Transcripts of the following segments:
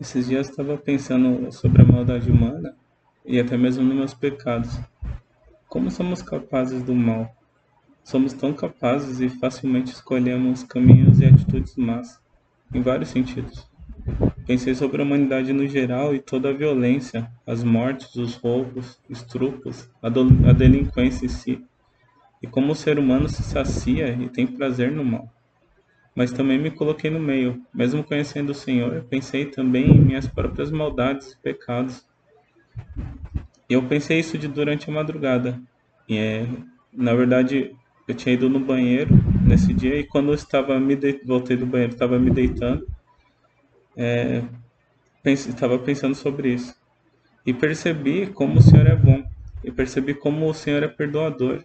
Esses dias eu estava pensando sobre a maldade humana e até mesmo nos meus pecados. Como somos capazes do mal? Somos tão capazes e facilmente escolhemos caminhos e atitudes más, em vários sentidos. Pensei sobre a humanidade no geral e toda a violência, as mortes, os roubos, estupros, a, a delinquência em si, e como o ser humano se sacia e tem prazer no mal mas também me coloquei no meio. Mesmo conhecendo o Senhor, pensei também em minhas próprias maldades e pecados. Eu pensei isso de durante a madrugada. E é, na verdade, eu tinha ido no banheiro nesse dia e quando eu estava me de... voltei do banheiro, estava me deitando, é, pense... estava pensando sobre isso. E percebi como o Senhor é bom. E percebi como o Senhor é perdoador.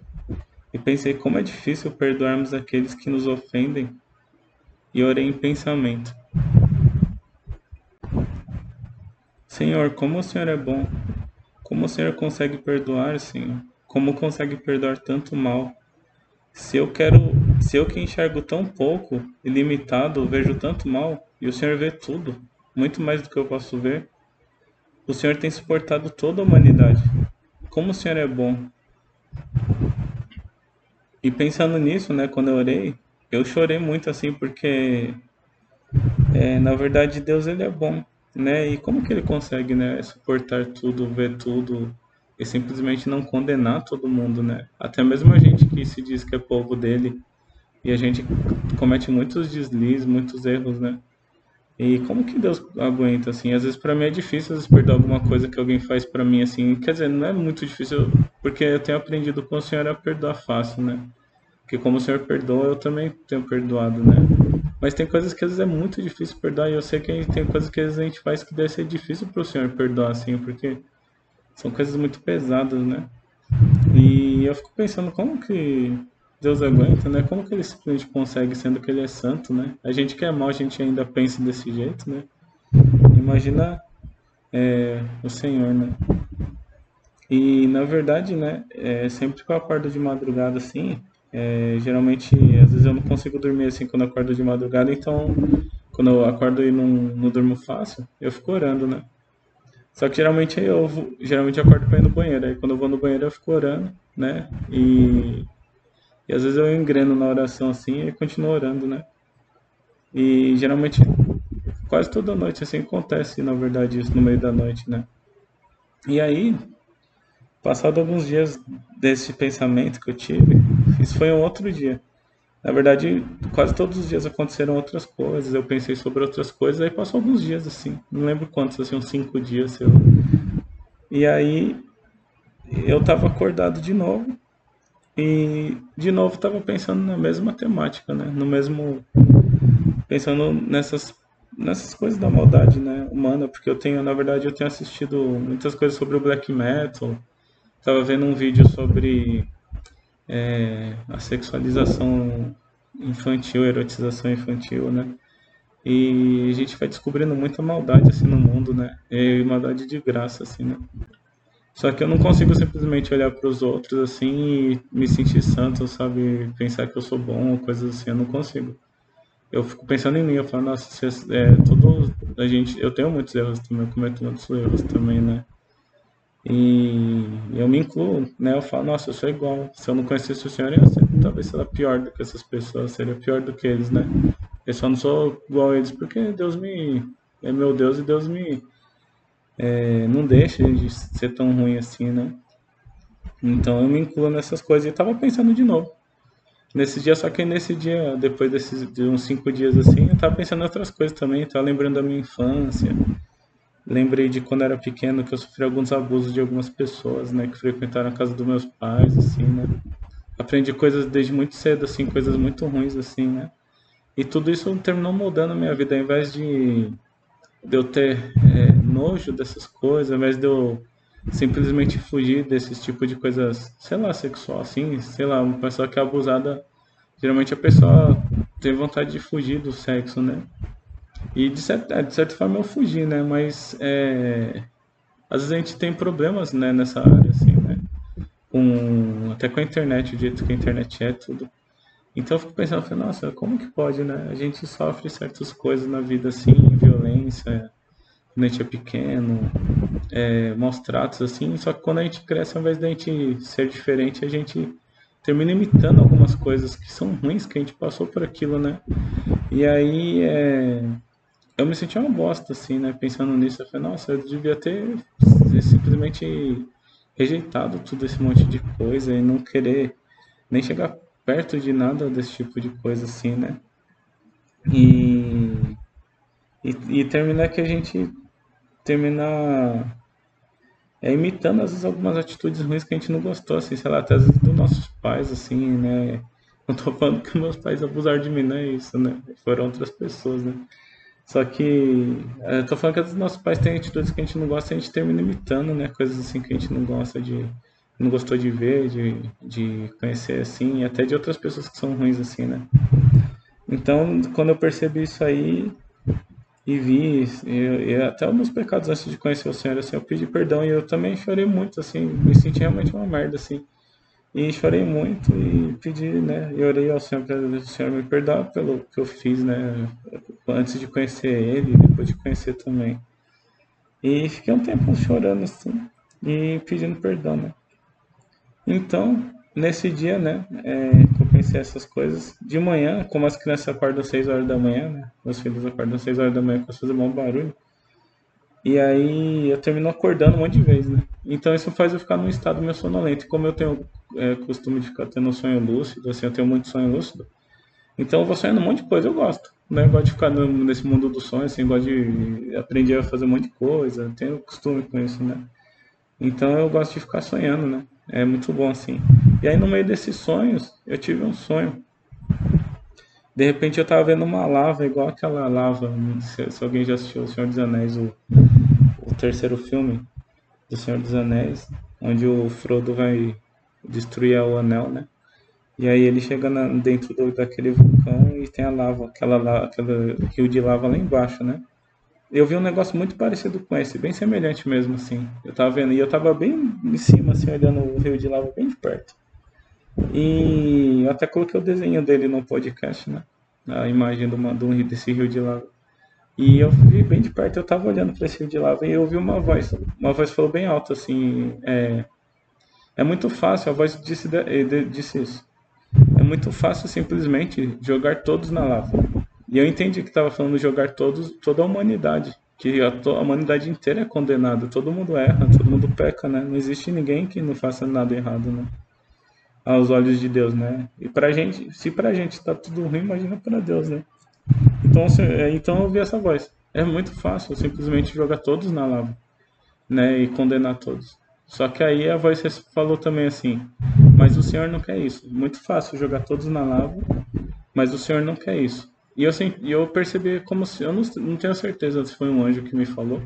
E pensei como é difícil perdoarmos aqueles que nos ofendem e orei em pensamento. Senhor, como o Senhor é bom. Como o Senhor consegue perdoar, Senhor? Como consegue perdoar tanto mal? Se eu quero, se eu que enxergo tão pouco e limitado, vejo tanto mal, e o Senhor vê tudo, muito mais do que eu posso ver, o Senhor tem suportado toda a humanidade. Como o Senhor é bom. E pensando nisso, né, quando eu orei, eu chorei muito assim porque é, na verdade Deus ele é bom, né? E como que ele consegue, né, suportar tudo, ver tudo e simplesmente não condenar todo mundo, né? Até mesmo a gente que se diz que é povo dele e a gente comete muitos deslizes, muitos erros, né? E como que Deus aguenta assim? Às vezes para mim é difícil às vezes, perdoar alguma coisa que alguém faz para mim assim. Quer dizer, não é muito difícil porque eu tenho aprendido com o Senhor a perdoar fácil, né? Porque como o Senhor perdoa, eu também tenho perdoado, né? Mas tem coisas que às vezes é muito difícil perdoar, e eu sei que tem coisas que às vezes a gente faz que deve ser difícil para o Senhor perdoar, assim, porque são coisas muito pesadas, né? E eu fico pensando como que Deus aguenta, né? Como que ele simplesmente consegue, sendo que ele é santo, né? A gente que é mal, a gente ainda pensa desse jeito, né? Imagina é, o Senhor, né? E na verdade, né? É, sempre que eu acordo de madrugada assim, é, geralmente, às vezes eu não consigo dormir assim quando acordo de madrugada, então quando eu acordo e não, não durmo fácil, eu fico orando, né? Só que geralmente eu geralmente eu acordo para ir no banheiro, aí quando eu vou no banheiro eu fico orando, né? E, e às vezes eu engreno na oração assim e continuo orando, né? E geralmente quase toda noite assim acontece, na verdade, isso no meio da noite, né? E aí, passado alguns dias desse pensamento que eu tive, isso foi um outro dia. Na verdade, quase todos os dias aconteceram outras coisas. Eu pensei sobre outras coisas. Aí passou alguns dias assim. Não lembro quantos, assim, uns cinco dias. Sei lá. E aí eu tava acordado de novo. E de novo tava pensando na mesma temática, né? No mesmo. Pensando nessas, nessas coisas da maldade, né? Humana. Porque eu tenho, na verdade, eu tenho assistido muitas coisas sobre o black metal. Tava vendo um vídeo sobre é, a sexualização infantil, erotização infantil, né? E a gente vai descobrindo muita maldade assim no mundo, né? E maldade de graça, assim, né? Só que eu não consigo simplesmente olhar para os outros assim e me sentir santo, sabe? Pensar que eu sou bom coisas assim, eu não consigo. Eu fico pensando em mim, eu falo, nossa, é, todo a gente, eu tenho muitos erros também, eu cometo muitos erros também, né? E eu me incluo, né? Eu falo, nossa, eu sou igual. Se eu não conhecesse o Senhor, eu ser, talvez seria pior do que essas pessoas, seria pior do que eles, né? Eu só não sou igual a eles porque Deus me. É meu Deus e Deus me. É, não deixa de ser tão ruim assim, né? Então eu me incluo nessas coisas e tava pensando de novo. Nesse dia, só que nesse dia, depois desses de uns cinco dias assim, eu tava pensando em outras coisas também, tava lembrando da minha infância lembrei de quando era pequeno que eu sofri alguns abusos de algumas pessoas, né, que frequentaram a casa dos meus pais, assim, né. Aprendi coisas desde muito cedo, assim, coisas muito ruins, assim, né. E tudo isso terminou moldando a minha vida, ao invés de, de eu ter é, nojo dessas coisas, ao invés de eu simplesmente fugir desses tipo de coisas, sei lá, sexual, assim, sei lá, uma pessoa que é abusada, geralmente a pessoa tem vontade de fugir do sexo, né. E de certa, de certa forma eu fugi, né? Mas é, às vezes a gente tem problemas né, nessa área, assim, né? Com, até com a internet, o jeito que a internet é, tudo. Então eu fico pensando, falei, nossa, como que pode, né? A gente sofre certas coisas na vida assim, violência, quando a gente é pequeno, é, maus tratos, assim. Só que quando a gente cresce, ao invés de a gente ser diferente, a gente termina imitando algumas coisas que são ruins, que a gente passou por aquilo, né? E aí, é, eu me senti uma bosta, assim, né? Pensando nisso, eu falei, nossa, eu devia ter simplesmente rejeitado tudo esse monte de coisa e não querer nem chegar perto de nada desse tipo de coisa, assim, né? E, e, e terminar que a gente terminar é, imitando às vezes algumas atitudes ruins que a gente não gostou, assim, sei lá, até às vezes dos nossos pais, assim, né? Não tô falando que meus pais abusaram de mim, não é isso, né? Foram outras pessoas, né? Só que é, eu tô falando que vezes nossos pais têm atitudes que a gente não gosta a gente termina imitando, né? Coisas assim que a gente não gosta de. não gostou de ver, de, de conhecer assim, e até de outras pessoas que são ruins assim, né? Então, quando eu percebi isso aí, e vi e, até os meus pecados antes de conhecer o Senhor, assim, eu pedi perdão e eu também chorei muito, assim, me senti realmente uma merda, assim. E chorei muito e pedi, né, e orei ao Senhor para o Senhor me perdoar pelo que eu fiz, né, antes de conhecer Ele depois de conhecer também. E fiquei um tempo chorando, assim, e pedindo perdão, né. Então, nesse dia, né, é, que eu pensei essas coisas, de manhã, como as crianças acordam às 6 horas da manhã, né, meus filhos acordam às 6 horas da manhã para fazer um bom barulho, e aí eu termino acordando um monte de vezes, né. Então isso faz eu ficar num estado meio sonolento. E como eu tenho é, costume de ficar tendo um sonho lúcido, assim, eu tenho muito sonho lúcido, então eu vou sonhando um monte de coisa, eu gosto. Né? Gosto de ficar no, nesse mundo dos sonhos, assim, gosto de aprender a fazer um monte de coisa, tenho costume com isso, né. Então eu gosto de ficar sonhando, né. É muito bom assim. E aí no meio desses sonhos, eu tive um sonho. De repente eu tava vendo uma lava, igual aquela lava, se, se alguém já assistiu O Senhor dos Anéis, o, o terceiro filme do Senhor dos Anéis, onde o Frodo vai destruir o anel, né? E aí ele chega na, dentro do, daquele vulcão e tem a lava, aquela, aquela rio de lava lá embaixo, né? eu vi um negócio muito parecido com esse, bem semelhante mesmo, assim. Eu tava vendo, e eu tava bem em cima, assim, olhando o rio de lava bem de perto. E eu até coloquei o desenho dele no podcast, né? A imagem do, do, desse rio de lava. E eu vi bem de perto, eu tava olhando para esse rio de lava e eu ouvi uma voz. Uma voz falou bem alto, assim. É, é muito fácil, a voz disse, disse isso. Muito fácil simplesmente jogar todos na lava. E eu entendi que estava falando jogar todos, toda a humanidade. Que a, a, humanidade inteira é condenada. Todo mundo erra, todo mundo peca, né? Não existe ninguém que não faça nada errado, né? Aos olhos de Deus, né? E pra gente, se pra gente está tudo ruim, imagina para Deus, né? Então, é, então eu ouvi essa voz. É muito fácil simplesmente jogar todos na lava, né? E condenar todos. Só que aí a voz falou também assim: Mas o Senhor não quer isso. Muito fácil jogar todos na lava, mas o Senhor não quer isso. E eu, eu percebi como se. Eu não, não tenho certeza se foi um anjo que me falou,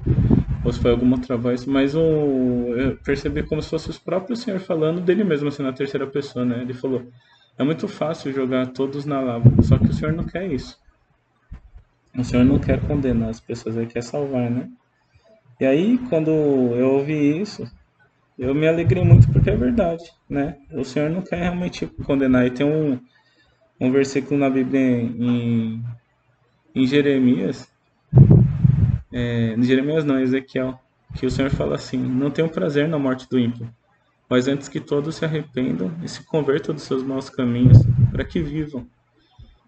ou se foi alguma outra voz, mas o, eu percebi como se fosse o próprio Senhor falando dele mesmo, assim, na terceira pessoa, né? Ele falou: é muito fácil jogar todos na lava, só que o Senhor não quer isso. O Senhor não quer condenar as pessoas, ele quer salvar, né? E aí, quando eu ouvi isso, eu me alegrei muito porque é verdade, né? O Senhor não quer realmente condenar. E tem um um versículo na Bíblia em, em Jeremias, é, em Jeremias não, Ezequiel, que o Senhor fala assim: Não tenho prazer na morte do ímpio, mas antes que todos se arrependam e se convertam dos seus maus caminhos, para que vivam.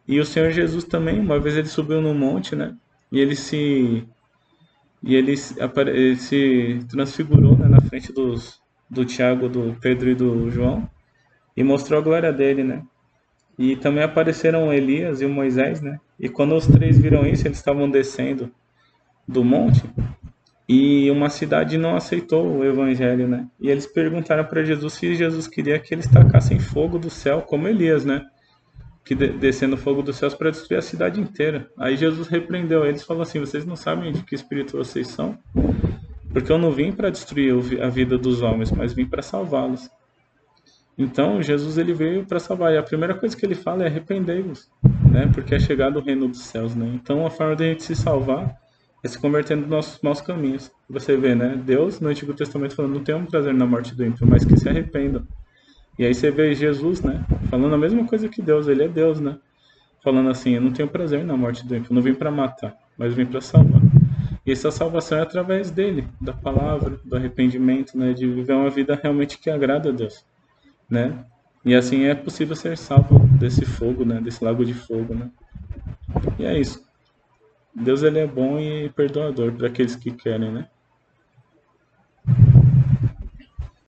E o Senhor Jesus também, uma vez ele subiu no monte, né? E ele se e ele, se transfigurou né, na frente dos, do Tiago, do Pedro e do João e mostrou a glória dele, né? E também apareceram Elias e Moisés, né? E quando os três viram isso, eles estavam descendo do monte e uma cidade não aceitou o evangelho, né? E eles perguntaram para Jesus se Jesus queria que eles tacassem fogo do céu, como Elias, né? Que de descendo fogo dos céus para destruir a cidade inteira. Aí Jesus repreendeu eles e falou assim: Vocês não sabem de que espírito vocês são? Porque eu não vim para destruir a vida dos homens, mas vim para salvá-los. Então, Jesus ele veio para salvar. E a primeira coisa que ele fala é arrependei-vos, né? Porque é chegado o reino dos céus, né? Então, a forma de a gente se salvar é se convertendo nos nossos maus caminhos. Você vê, né? Deus no Antigo Testamento falando, não tem um prazer na morte do ímpio, mas que se arrependam. E aí você vê Jesus, né? Falando a mesma coisa que Deus, ele é Deus, né? Falando assim, eu não tenho prazer na morte do ímpio, eu não vim para matar, mas vim para salvar. E essa salvação é através dele, da palavra, do arrependimento, né? De viver uma vida realmente que agrada a Deus, né? E assim é possível ser salvo desse fogo, né? Desse lago de fogo, né? E é isso. Deus ele é bom e perdoador para aqueles que querem, né?